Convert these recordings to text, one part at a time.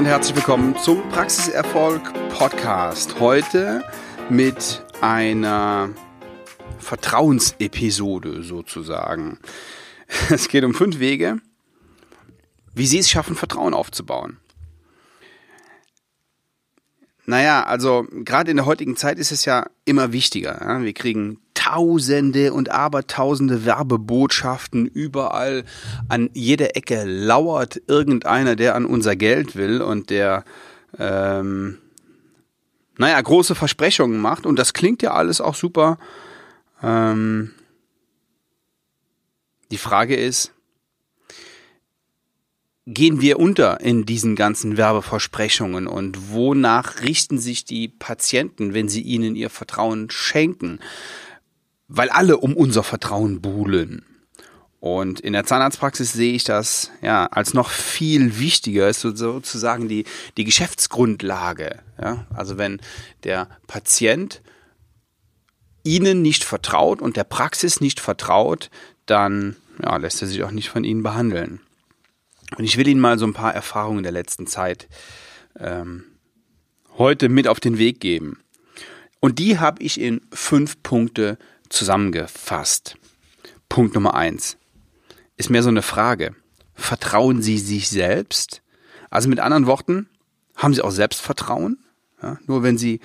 und herzlich willkommen zum Praxiserfolg Podcast. Heute mit einer Vertrauensepisode sozusagen. Es geht um fünf Wege, wie Sie es schaffen, Vertrauen aufzubauen. Naja, also gerade in der heutigen Zeit ist es ja immer wichtiger. Ja? Wir kriegen Tausende und Abertausende Werbebotschaften überall. An jeder Ecke lauert irgendeiner, der an unser Geld will und der, ähm, naja, große Versprechungen macht. Und das klingt ja alles auch super. Ähm, die Frage ist, gehen wir unter in diesen ganzen Werbeversprechungen und wonach richten sich die Patienten, wenn sie ihnen ihr Vertrauen schenken? Weil alle um unser Vertrauen buhlen. Und in der Zahnarztpraxis sehe ich das ja als noch viel wichtiger ist sozusagen die die Geschäftsgrundlage. Ja? Also wenn der Patient Ihnen nicht vertraut und der Praxis nicht vertraut, dann ja, lässt er sich auch nicht von Ihnen behandeln. Und ich will Ihnen mal so ein paar Erfahrungen der letzten Zeit ähm, heute mit auf den Weg geben. Und die habe ich in fünf Punkte zusammengefasst. Punkt Nummer eins ist mehr so eine Frage. Vertrauen Sie sich selbst? Also mit anderen Worten, haben Sie auch Selbstvertrauen? Ja, nur wenn Sie,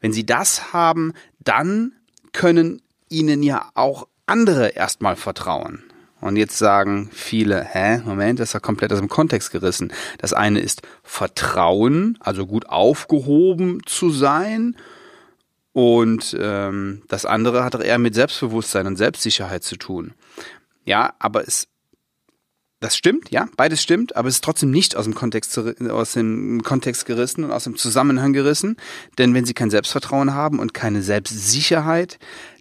wenn Sie das haben, dann können Ihnen ja auch andere erstmal vertrauen. Und jetzt sagen viele, hä, Moment, das ist ja komplett aus dem Kontext gerissen. Das eine ist Vertrauen, also gut aufgehoben zu sein. Und ähm, das andere hat eher mit Selbstbewusstsein und Selbstsicherheit zu tun. Ja, aber es, das stimmt, ja, beides stimmt, aber es ist trotzdem nicht aus dem Kontext, aus dem Kontext gerissen und aus dem Zusammenhang gerissen. Denn wenn Sie kein Selbstvertrauen haben und keine Selbstsicherheit,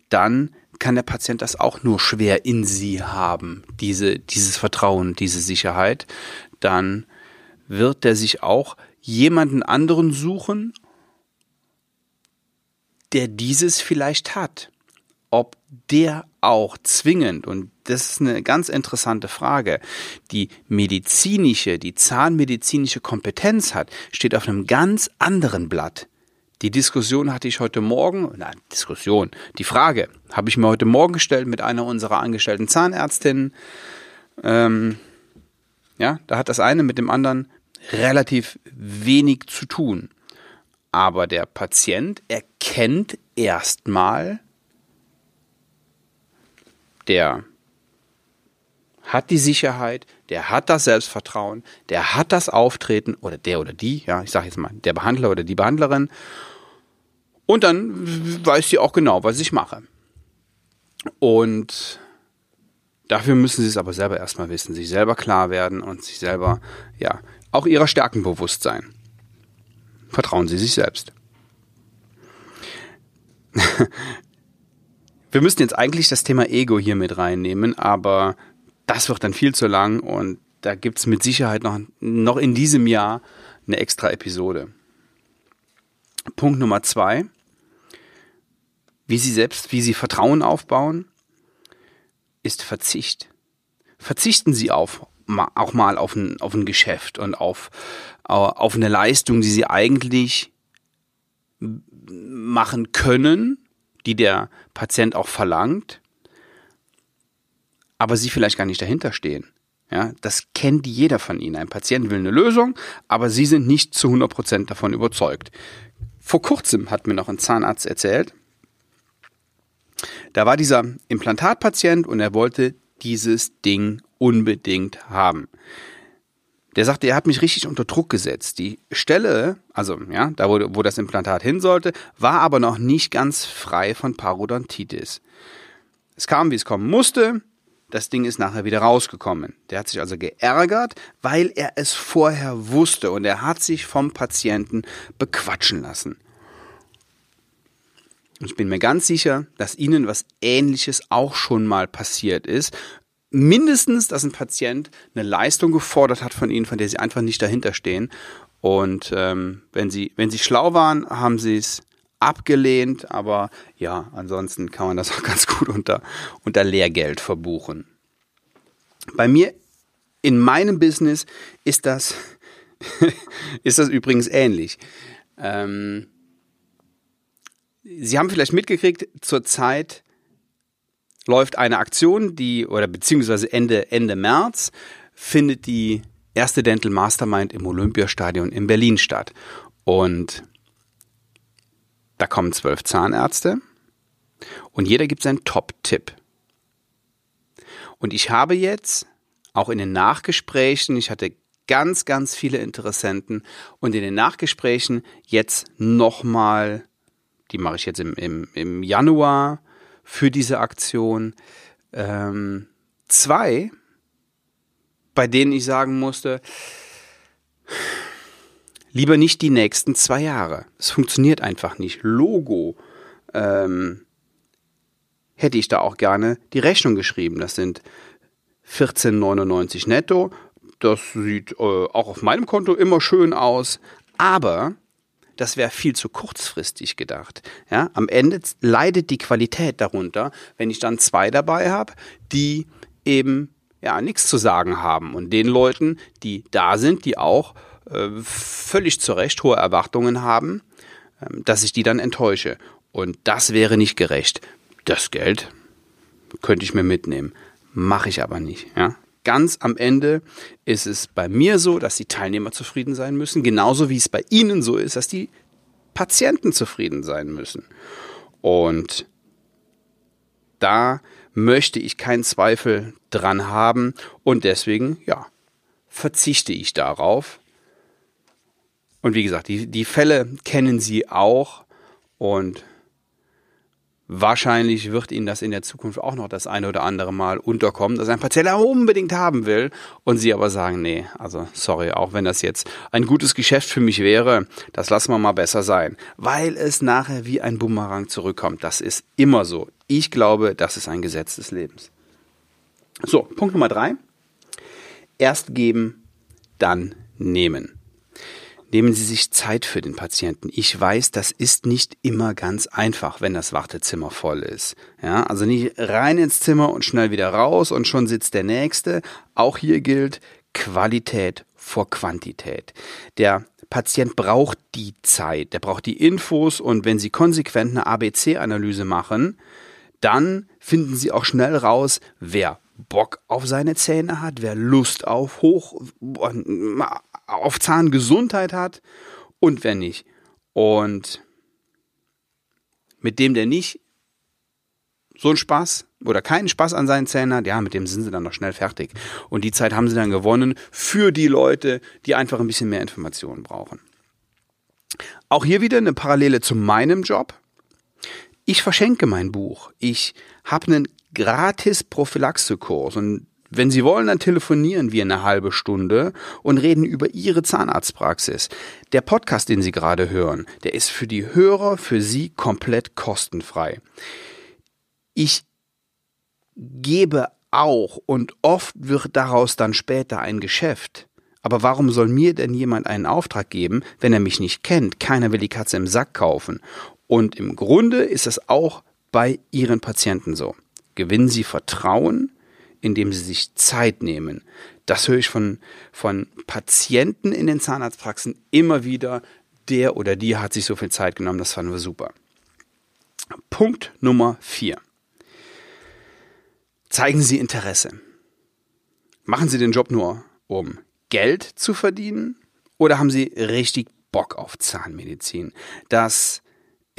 dann kann der Patient das auch nur schwer in sie haben, diese, dieses Vertrauen, diese Sicherheit, dann wird er sich auch jemanden anderen suchen, der dieses vielleicht hat. Ob der auch zwingend, und das ist eine ganz interessante Frage, die medizinische, die zahnmedizinische Kompetenz hat, steht auf einem ganz anderen Blatt. Die Diskussion hatte ich heute Morgen, na, Diskussion, die Frage habe ich mir heute Morgen gestellt mit einer unserer angestellten Zahnärztinnen. Ähm, ja, da hat das eine mit dem anderen relativ wenig zu tun. Aber der Patient erkennt erstmal, der hat die Sicherheit, der hat das Selbstvertrauen, der hat das Auftreten oder der oder die, ja, ich sage jetzt mal, der Behandler oder die Behandlerin und dann weiß sie auch genau, was ich mache. Und dafür müssen sie es aber selber erstmal wissen, sich selber klar werden und sich selber, ja, auch ihrer Stärken bewusst sein. Vertrauen Sie sich selbst. Wir müssen jetzt eigentlich das Thema Ego hier mit reinnehmen, aber das wird dann viel zu lang und da gibt es mit Sicherheit noch, noch in diesem Jahr eine extra Episode. Punkt Nummer zwei wie sie selbst, wie sie Vertrauen aufbauen, ist Verzicht. Verzichten sie auf, auch mal auf ein, auf ein Geschäft und auf, auf eine Leistung, die sie eigentlich machen können, die der Patient auch verlangt, aber sie vielleicht gar nicht dahinter stehen. Ja, das kennt jeder von Ihnen. Ein Patient will eine Lösung, aber Sie sind nicht zu 100 Prozent davon überzeugt. Vor kurzem hat mir noch ein Zahnarzt erzählt, da war dieser Implantatpatient und er wollte dieses Ding unbedingt haben. Der sagte, er hat mich richtig unter Druck gesetzt. Die Stelle, also ja, da wo, wo das Implantat hin sollte, war aber noch nicht ganz frei von Parodontitis. Es kam, wie es kommen musste. Das Ding ist nachher wieder rausgekommen. Der hat sich also geärgert, weil er es vorher wusste und er hat sich vom Patienten bequatschen lassen. Ich bin mir ganz sicher, dass Ihnen was Ähnliches auch schon mal passiert ist. Mindestens, dass ein Patient eine Leistung gefordert hat von Ihnen, von der Sie einfach nicht dahinter stehen. Und ähm, wenn Sie wenn Sie schlau waren, haben Sie es abgelehnt. Aber ja, ansonsten kann man das auch ganz gut unter unter Lehrgeld verbuchen. Bei mir in meinem Business ist das ist das übrigens ähnlich. Ähm, Sie haben vielleicht mitgekriegt, zurzeit läuft eine Aktion, die, oder beziehungsweise Ende, Ende März, findet die erste Dental Mastermind im Olympiastadion in Berlin statt. Und da kommen zwölf Zahnärzte und jeder gibt seinen Top-Tipp. Und ich habe jetzt auch in den Nachgesprächen, ich hatte ganz, ganz viele Interessenten und in den Nachgesprächen jetzt nochmal, die mache ich jetzt im, im, im Januar für diese Aktion, ähm, zwei, bei denen ich sagen musste, lieber nicht die nächsten zwei Jahre. Es funktioniert einfach nicht. Logo ähm, hätte ich da auch gerne die Rechnung geschrieben. Das sind 14,99 netto. Das sieht äh, auch auf meinem Konto immer schön aus. Aber das wäre viel zu kurzfristig gedacht. Ja, am Ende leidet die Qualität darunter, wenn ich dann zwei dabei habe, die eben ja nichts zu sagen haben und den Leuten, die da sind, die auch äh, völlig zu Recht hohe Erwartungen haben, äh, dass ich die dann enttäusche. Und das wäre nicht gerecht. Das Geld könnte ich mir mitnehmen, mache ich aber nicht. Ja? Ganz am Ende ist es bei mir so, dass die Teilnehmer zufrieden sein müssen, genauso wie es bei Ihnen so ist, dass die Patienten zufrieden sein müssen. Und da möchte ich keinen Zweifel dran haben und deswegen, ja, verzichte ich darauf. Und wie gesagt, die, die Fälle kennen Sie auch und Wahrscheinlich wird Ihnen das in der Zukunft auch noch das eine oder andere Mal unterkommen, dass ein Patient unbedingt haben will und Sie aber sagen, nee, also sorry, auch wenn das jetzt ein gutes Geschäft für mich wäre, das lassen wir mal besser sein, weil es nachher wie ein Bumerang zurückkommt. Das ist immer so. Ich glaube, das ist ein Gesetz des Lebens. So, Punkt Nummer drei. Erst geben, dann nehmen. Nehmen Sie sich Zeit für den Patienten. Ich weiß, das ist nicht immer ganz einfach, wenn das Wartezimmer voll ist. Ja, also nicht rein ins Zimmer und schnell wieder raus und schon sitzt der Nächste. Auch hier gilt Qualität vor Quantität. Der Patient braucht die Zeit, der braucht die Infos und wenn Sie konsequent eine ABC-Analyse machen, dann finden Sie auch schnell raus, wer Bock auf seine Zähne hat, wer Lust auf hoch auf Zahngesundheit hat und wer nicht. Und mit dem, der nicht so einen Spaß oder keinen Spaß an seinen Zähnen hat, ja, mit dem sind sie dann noch schnell fertig. Und die Zeit haben sie dann gewonnen für die Leute, die einfach ein bisschen mehr Informationen brauchen. Auch hier wieder eine Parallele zu meinem Job. Ich verschenke mein Buch. Ich habe einen gratis Prophylaxekurs und wenn Sie wollen, dann telefonieren wir eine halbe Stunde und reden über Ihre Zahnarztpraxis. Der Podcast, den Sie gerade hören, der ist für die Hörer, für Sie komplett kostenfrei. Ich gebe auch und oft wird daraus dann später ein Geschäft. Aber warum soll mir denn jemand einen Auftrag geben, wenn er mich nicht kennt? Keiner will die Katze im Sack kaufen. Und im Grunde ist es auch bei Ihren Patienten so. Gewinnen Sie Vertrauen, indem sie sich Zeit nehmen. Das höre ich von, von Patienten in den Zahnarztpraxen immer wieder. Der oder die hat sich so viel Zeit genommen, das fanden wir super. Punkt Nummer vier. Zeigen Sie Interesse. Machen Sie den Job nur, um Geld zu verdienen oder haben Sie richtig Bock auf Zahnmedizin? Das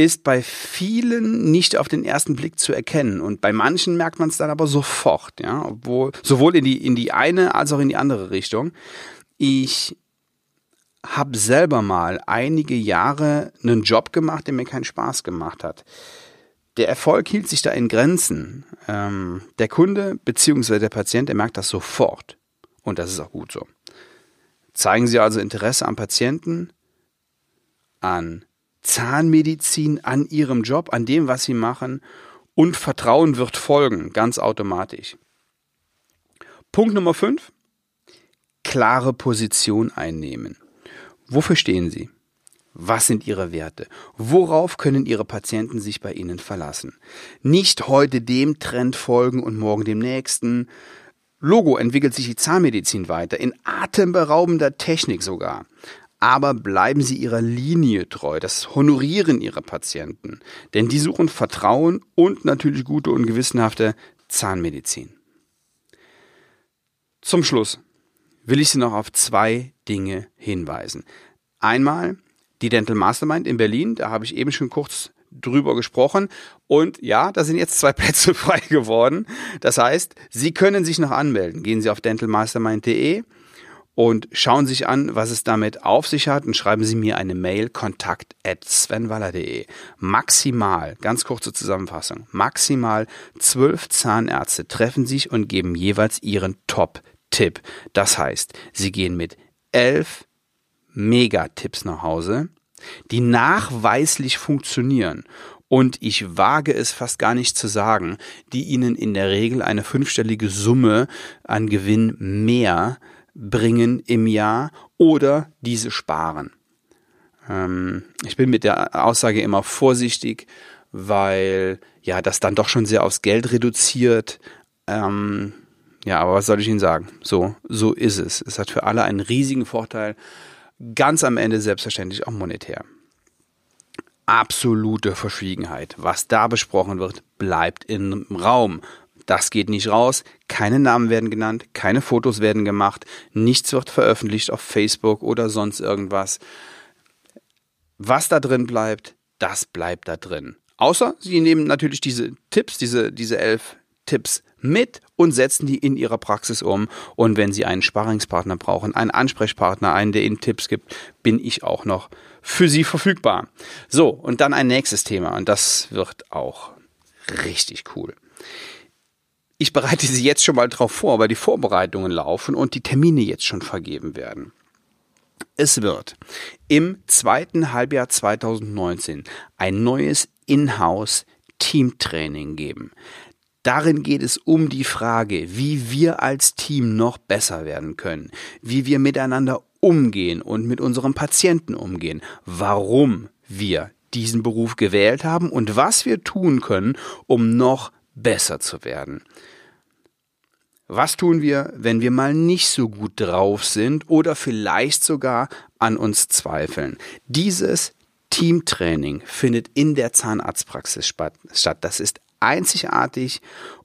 ist bei vielen nicht auf den ersten Blick zu erkennen und bei manchen merkt man es dann aber sofort, ja, obwohl sowohl in die in die eine als auch in die andere Richtung. Ich habe selber mal einige Jahre einen Job gemacht, der mir keinen Spaß gemacht hat. Der Erfolg hielt sich da in Grenzen. Ähm, der Kunde bzw. der Patient, der merkt das sofort. Und das ist auch gut so. Zeigen Sie also Interesse am Patienten, an Zahnmedizin an ihrem Job, an dem, was sie machen und Vertrauen wird folgen, ganz automatisch. Punkt Nummer 5. Klare Position einnehmen. Wofür stehen Sie? Was sind Ihre Werte? Worauf können Ihre Patienten sich bei Ihnen verlassen? Nicht heute dem Trend folgen und morgen dem nächsten. Logo entwickelt sich die Zahnmedizin weiter, in atemberaubender Technik sogar. Aber bleiben Sie Ihrer Linie treu, das Honorieren Ihrer Patienten. Denn die suchen Vertrauen und natürlich gute und gewissenhafte Zahnmedizin. Zum Schluss will ich Sie noch auf zwei Dinge hinweisen. Einmal die Dental Mastermind in Berlin, da habe ich eben schon kurz drüber gesprochen. Und ja, da sind jetzt zwei Plätze frei geworden. Das heißt, Sie können sich noch anmelden. Gehen Sie auf dentalmastermind.de und schauen sich an, was es damit auf sich hat und schreiben Sie mir eine Mail kontakt at svenwaller.de. Maximal, ganz kurze Zusammenfassung, maximal zwölf Zahnärzte treffen sich und geben jeweils ihren Top-Tipp. Das heißt, sie gehen mit elf Megatipps nach Hause die nachweislich funktionieren und ich wage es fast gar nicht zu sagen, die ihnen in der Regel eine fünfstellige Summe an Gewinn mehr bringen im Jahr oder diese sparen. Ähm, ich bin mit der Aussage immer vorsichtig, weil ja das dann doch schon sehr aufs Geld reduziert. Ähm, ja, aber was soll ich Ihnen sagen? So, so ist es. Es hat für alle einen riesigen Vorteil ganz am Ende selbstverständlich auch monetär. Absolute Verschwiegenheit. Was da besprochen wird, bleibt im Raum. Das geht nicht raus, keine Namen werden genannt, keine Fotos werden gemacht, nichts wird veröffentlicht auf Facebook oder sonst irgendwas. Was da drin bleibt, das bleibt da drin. Außer Sie nehmen natürlich diese Tipps, diese, diese elf Tipps mit und setzen die in ihrer Praxis um. Und wenn Sie einen Sparringspartner brauchen, einen Ansprechpartner, einen, der Ihnen Tipps gibt, bin ich auch noch für Sie verfügbar. So, und dann ein nächstes Thema und das wird auch richtig cool. Ich bereite Sie jetzt schon mal drauf vor, weil die Vorbereitungen laufen und die Termine jetzt schon vergeben werden. Es wird im zweiten Halbjahr 2019 ein neues Inhouse Teamtraining geben. Darin geht es um die Frage, wie wir als Team noch besser werden können, wie wir miteinander umgehen und mit unserem Patienten umgehen, warum wir diesen Beruf gewählt haben und was wir tun können, um noch besser zu werden. Was tun wir, wenn wir mal nicht so gut drauf sind oder vielleicht sogar an uns zweifeln? Dieses Teamtraining findet in der Zahnarztpraxis statt. Das ist einzigartig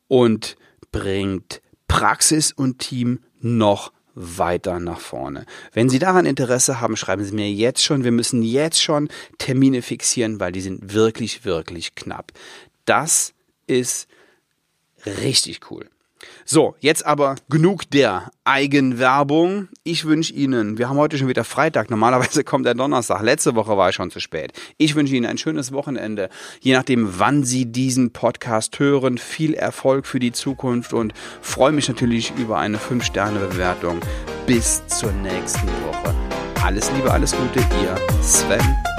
und bringt Praxis und Team noch weiter nach vorne. Wenn Sie daran Interesse haben, schreiben Sie mir jetzt schon. Wir müssen jetzt schon Termine fixieren, weil die sind wirklich, wirklich knapp. Das ist richtig cool. So, jetzt aber genug der Eigenwerbung. Ich wünsche Ihnen, wir haben heute schon wieder Freitag, normalerweise kommt der Donnerstag, letzte Woche war ich schon zu spät. Ich wünsche Ihnen ein schönes Wochenende, je nachdem, wann Sie diesen Podcast hören. Viel Erfolg für die Zukunft und freue mich natürlich über eine 5-Sterne-Bewertung. Bis zur nächsten Woche. Alles Liebe, alles Gute, Ihr Sven.